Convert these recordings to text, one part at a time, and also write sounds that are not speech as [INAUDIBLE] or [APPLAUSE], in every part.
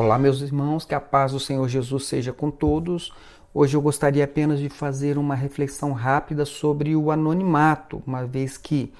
Olá, meus irmãos, que a paz do Senhor Jesus seja com todos. Hoje eu gostaria apenas de fazer uma reflexão rápida sobre o anonimato, uma vez que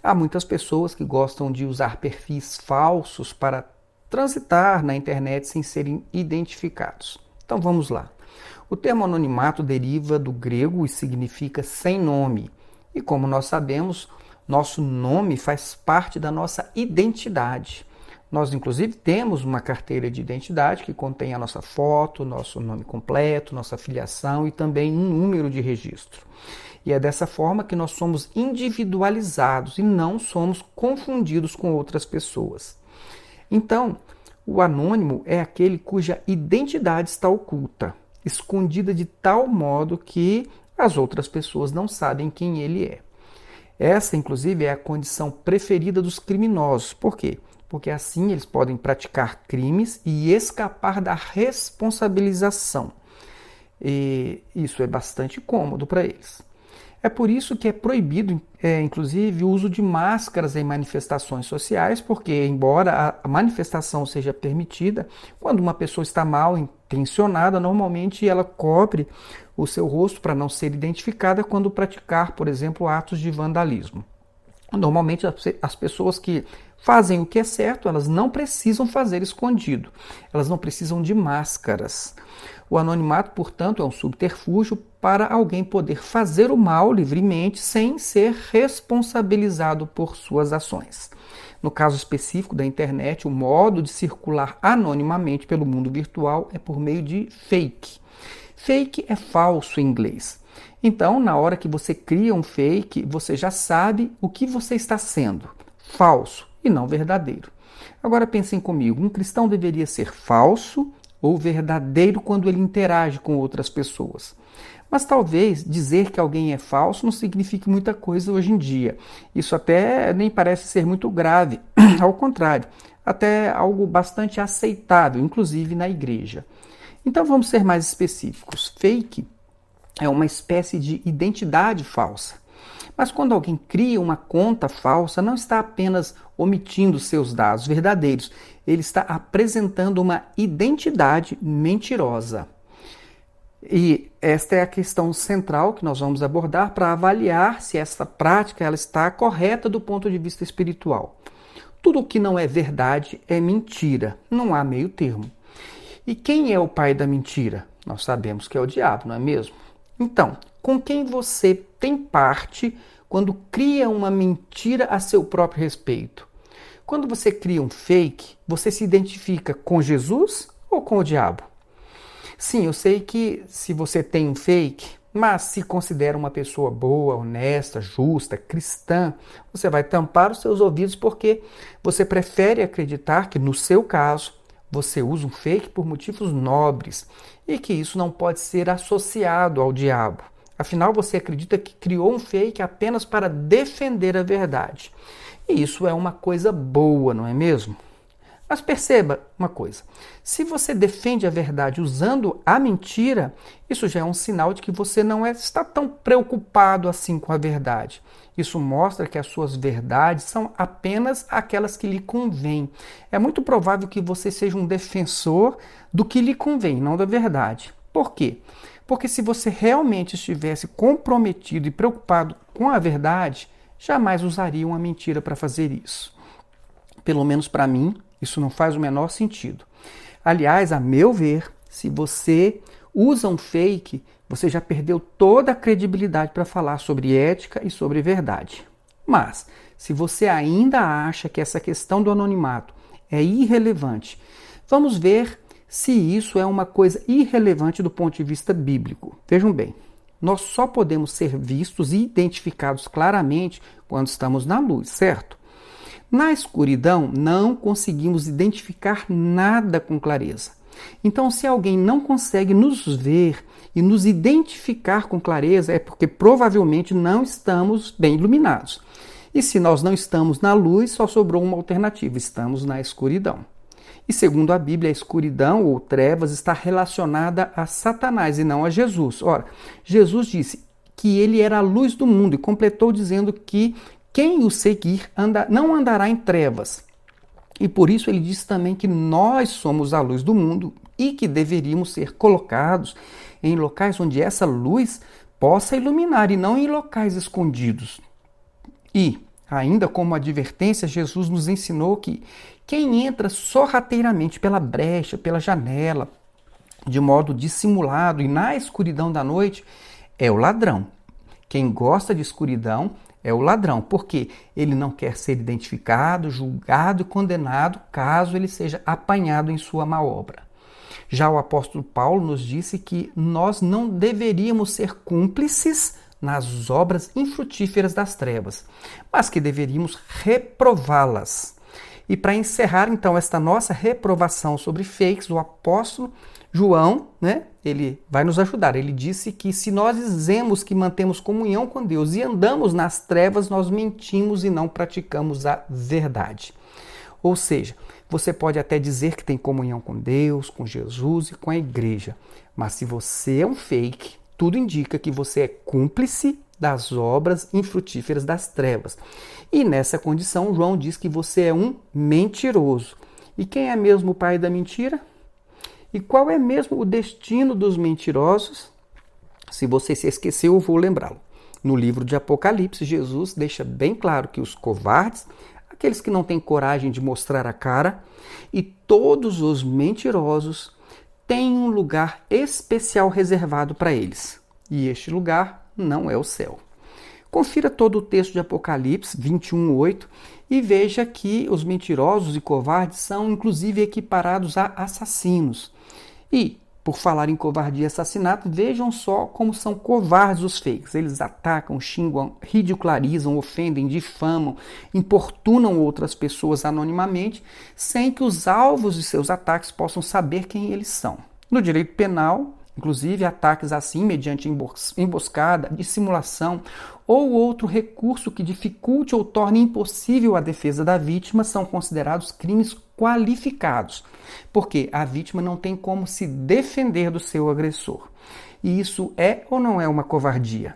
há muitas pessoas que gostam de usar perfis falsos para transitar na internet sem serem identificados. Então vamos lá. O termo anonimato deriva do grego e significa sem nome. E como nós sabemos, nosso nome faz parte da nossa identidade. Nós, inclusive, temos uma carteira de identidade que contém a nossa foto, nosso nome completo, nossa filiação e também um número de registro. E é dessa forma que nós somos individualizados e não somos confundidos com outras pessoas. Então, o anônimo é aquele cuja identidade está oculta, escondida de tal modo que as outras pessoas não sabem quem ele é. Essa, inclusive, é a condição preferida dos criminosos. Por quê? Porque assim eles podem praticar crimes e escapar da responsabilização. E isso é bastante cômodo para eles. É por isso que é proibido, é, inclusive, o uso de máscaras em manifestações sociais, porque, embora a manifestação seja permitida, quando uma pessoa está mal intencionada, normalmente ela cobre o seu rosto para não ser identificada quando praticar, por exemplo, atos de vandalismo. Normalmente as pessoas que fazem o que é certo, elas não precisam fazer escondido, elas não precisam de máscaras. O anonimato, portanto, é um subterfúgio para alguém poder fazer o mal livremente sem ser responsabilizado por suas ações. No caso específico da internet, o modo de circular anonimamente pelo mundo virtual é por meio de fake. Fake é falso em inglês. Então, na hora que você cria um fake, você já sabe o que você está sendo: falso e não verdadeiro. Agora pensem comigo: um cristão deveria ser falso ou verdadeiro quando ele interage com outras pessoas. Mas talvez dizer que alguém é falso não signifique muita coisa hoje em dia. Isso até nem parece ser muito grave. [CLEARS THROAT] Ao contrário, até algo bastante aceitável, inclusive na igreja. Então vamos ser mais específicos. Fake é uma espécie de identidade falsa. Mas quando alguém cria uma conta falsa, não está apenas omitindo seus dados verdadeiros, ele está apresentando uma identidade mentirosa. E esta é a questão central que nós vamos abordar para avaliar se essa prática ela está correta do ponto de vista espiritual. Tudo o que não é verdade é mentira, não há meio termo. E quem é o pai da mentira? Nós sabemos que é o diabo, não é mesmo? Então, com quem você tem parte quando cria uma mentira a seu próprio respeito? Quando você cria um fake, você se identifica com Jesus ou com o diabo? Sim, eu sei que se você tem um fake, mas se considera uma pessoa boa, honesta, justa, cristã, você vai tampar os seus ouvidos porque você prefere acreditar que, no seu caso, você usa um fake por motivos nobres e que isso não pode ser associado ao diabo. Afinal, você acredita que criou um fake apenas para defender a verdade. E isso é uma coisa boa, não é mesmo? Mas perceba uma coisa: se você defende a verdade usando a mentira, isso já é um sinal de que você não é, está tão preocupado assim com a verdade. Isso mostra que as suas verdades são apenas aquelas que lhe convêm. É muito provável que você seja um defensor do que lhe convém, não da verdade. Por quê? Porque se você realmente estivesse comprometido e preocupado com a verdade, jamais usaria uma mentira para fazer isso. Pelo menos para mim, isso não faz o menor sentido. Aliás, a meu ver, se você usa um fake, você já perdeu toda a credibilidade para falar sobre ética e sobre verdade. Mas, se você ainda acha que essa questão do anonimato é irrelevante, vamos ver se isso é uma coisa irrelevante do ponto de vista bíblico. Vejam bem, nós só podemos ser vistos e identificados claramente quando estamos na luz, certo? Na escuridão, não conseguimos identificar nada com clareza. Então, se alguém não consegue nos ver e nos identificar com clareza, é porque provavelmente não estamos bem iluminados. E se nós não estamos na luz, só sobrou uma alternativa: estamos na escuridão. E segundo a Bíblia, a escuridão ou trevas está relacionada a Satanás e não a Jesus. Ora, Jesus disse que ele era a luz do mundo e completou dizendo que quem o seguir anda, não andará em trevas, E por isso ele diz também que nós somos a luz do mundo e que deveríamos ser colocados em locais onde essa luz possa iluminar e não em locais escondidos. E, ainda como advertência, Jesus nos ensinou que quem entra sorrateiramente pela brecha, pela janela, de modo dissimulado e na escuridão da noite, é o ladrão. Quem gosta de escuridão é o ladrão, porque ele não quer ser identificado, julgado e condenado caso ele seja apanhado em sua má obra. Já o apóstolo Paulo nos disse que nós não deveríamos ser cúmplices nas obras infrutíferas das trevas, mas que deveríamos reprová-las. E para encerrar então esta nossa reprovação sobre fakes, o apóstolo João, né, ele vai nos ajudar. Ele disse que se nós dizemos que mantemos comunhão com Deus e andamos nas trevas, nós mentimos e não praticamos a verdade. Ou seja, você pode até dizer que tem comunhão com Deus, com Jesus e com a igreja, mas se você é um fake, tudo indica que você é cúmplice das obras infrutíferas das trevas. E nessa condição, João diz que você é um mentiroso. E quem é mesmo o pai da mentira? E qual é mesmo o destino dos mentirosos? Se você se esqueceu, eu vou lembrá-lo. No livro de Apocalipse, Jesus deixa bem claro que os covardes, aqueles que não têm coragem de mostrar a cara, e todos os mentirosos têm um lugar especial reservado para eles. E este lugar não é o céu. Confira todo o texto de Apocalipse 21:8 e veja que os mentirosos e covardes são inclusive equiparados a assassinos. E, por falar em covardia e assassinato, vejam só como são covardes os fakes. Eles atacam, xingam, ridicularizam, ofendem, difamam, importunam outras pessoas anonimamente, sem que os alvos de seus ataques possam saber quem eles são. No direito penal, Inclusive, ataques assim, mediante emboscada, dissimulação ou outro recurso que dificulte ou torne impossível a defesa da vítima, são considerados crimes qualificados, porque a vítima não tem como se defender do seu agressor. E isso é ou não é uma covardia?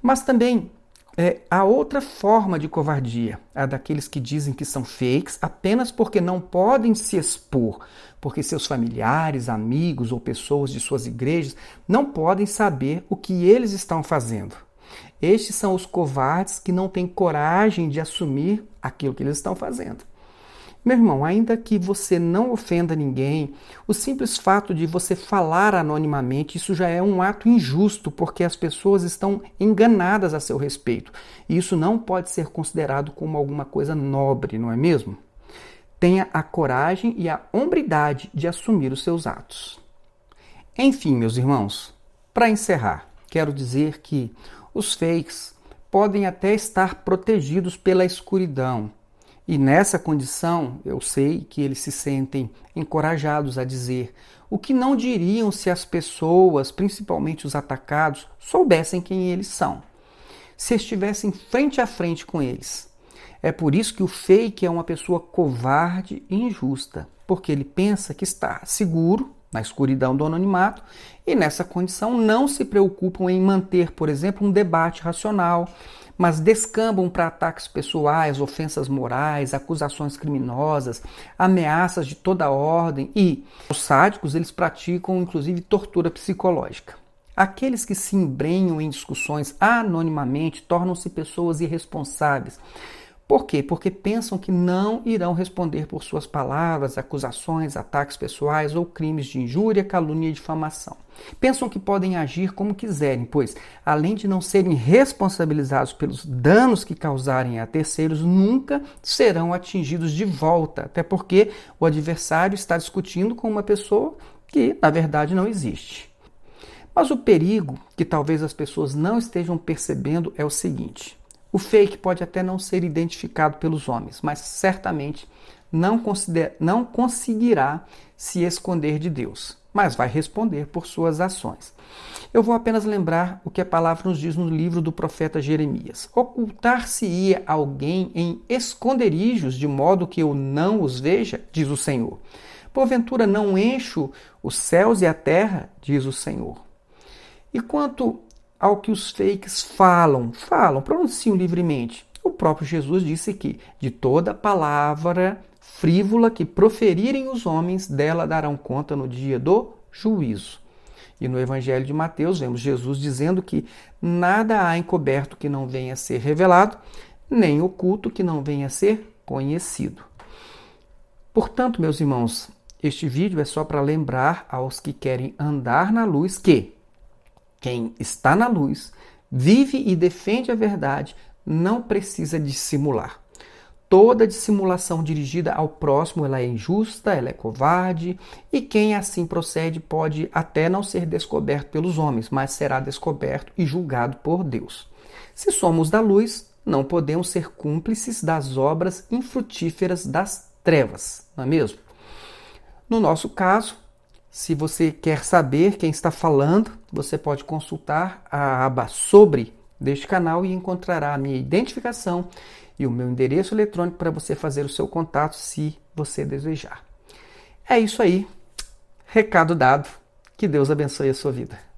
Mas também é, a outra forma de covardia, a daqueles que dizem que são fakes apenas porque não podem se expor, porque seus familiares, amigos ou pessoas de suas igrejas não podem saber o que eles estão fazendo. Estes são os covardes que não têm coragem de assumir aquilo que eles estão fazendo. Meu irmão, ainda que você não ofenda ninguém, o simples fato de você falar anonimamente, isso já é um ato injusto, porque as pessoas estão enganadas a seu respeito. E isso não pode ser considerado como alguma coisa nobre, não é mesmo? Tenha a coragem e a hombridade de assumir os seus atos. Enfim, meus irmãos, para encerrar, quero dizer que os fakes podem até estar protegidos pela escuridão e nessa condição, eu sei que eles se sentem encorajados a dizer o que não diriam se as pessoas, principalmente os atacados, soubessem quem eles são, se estivessem frente a frente com eles. É por isso que o fake é uma pessoa covarde e injusta, porque ele pensa que está seguro na escuridão do anonimato e nessa condição não se preocupam em manter, por exemplo, um debate racional mas descambam para ataques pessoais, ofensas morais, acusações criminosas, ameaças de toda ordem e os sádicos eles praticam inclusive tortura psicológica. Aqueles que se embrenham em discussões anonimamente tornam-se pessoas irresponsáveis por quê? Porque pensam que não irão responder por suas palavras, acusações, ataques pessoais ou crimes de injúria, calúnia e difamação. Pensam que podem agir como quiserem, pois, além de não serem responsabilizados pelos danos que causarem a terceiros, nunca serão atingidos de volta, até porque o adversário está discutindo com uma pessoa que, na verdade, não existe. Mas o perigo que talvez as pessoas não estejam percebendo é o seguinte: o fake pode até não ser identificado pelos homens, mas certamente não, não conseguirá se esconder de Deus, mas vai responder por suas ações. Eu vou apenas lembrar o que a palavra nos diz no livro do profeta Jeremias: Ocultar-se-ia alguém em esconderijos, de modo que eu não os veja, diz o Senhor. Porventura não encho os céus e a terra, diz o Senhor. E quanto ao que os fakes falam, falam, pronunciam livremente. O próprio Jesus disse que de toda palavra frívola que proferirem os homens, dela darão conta no dia do juízo. E no Evangelho de Mateus, vemos Jesus dizendo que nada há encoberto que não venha a ser revelado, nem oculto que não venha a ser conhecido. Portanto, meus irmãos, este vídeo é só para lembrar aos que querem andar na luz que quem está na luz, vive e defende a verdade, não precisa dissimular. Toda dissimulação dirigida ao próximo ela é injusta, ela é covarde, e quem assim procede pode até não ser descoberto pelos homens, mas será descoberto e julgado por Deus. Se somos da luz, não podemos ser cúmplices das obras infrutíferas das trevas, não é mesmo? No nosso caso, se você quer saber quem está falando, você pode consultar a aba Sobre deste canal e encontrará a minha identificação e o meu endereço eletrônico para você fazer o seu contato se você desejar. É isso aí. Recado dado. Que Deus abençoe a sua vida.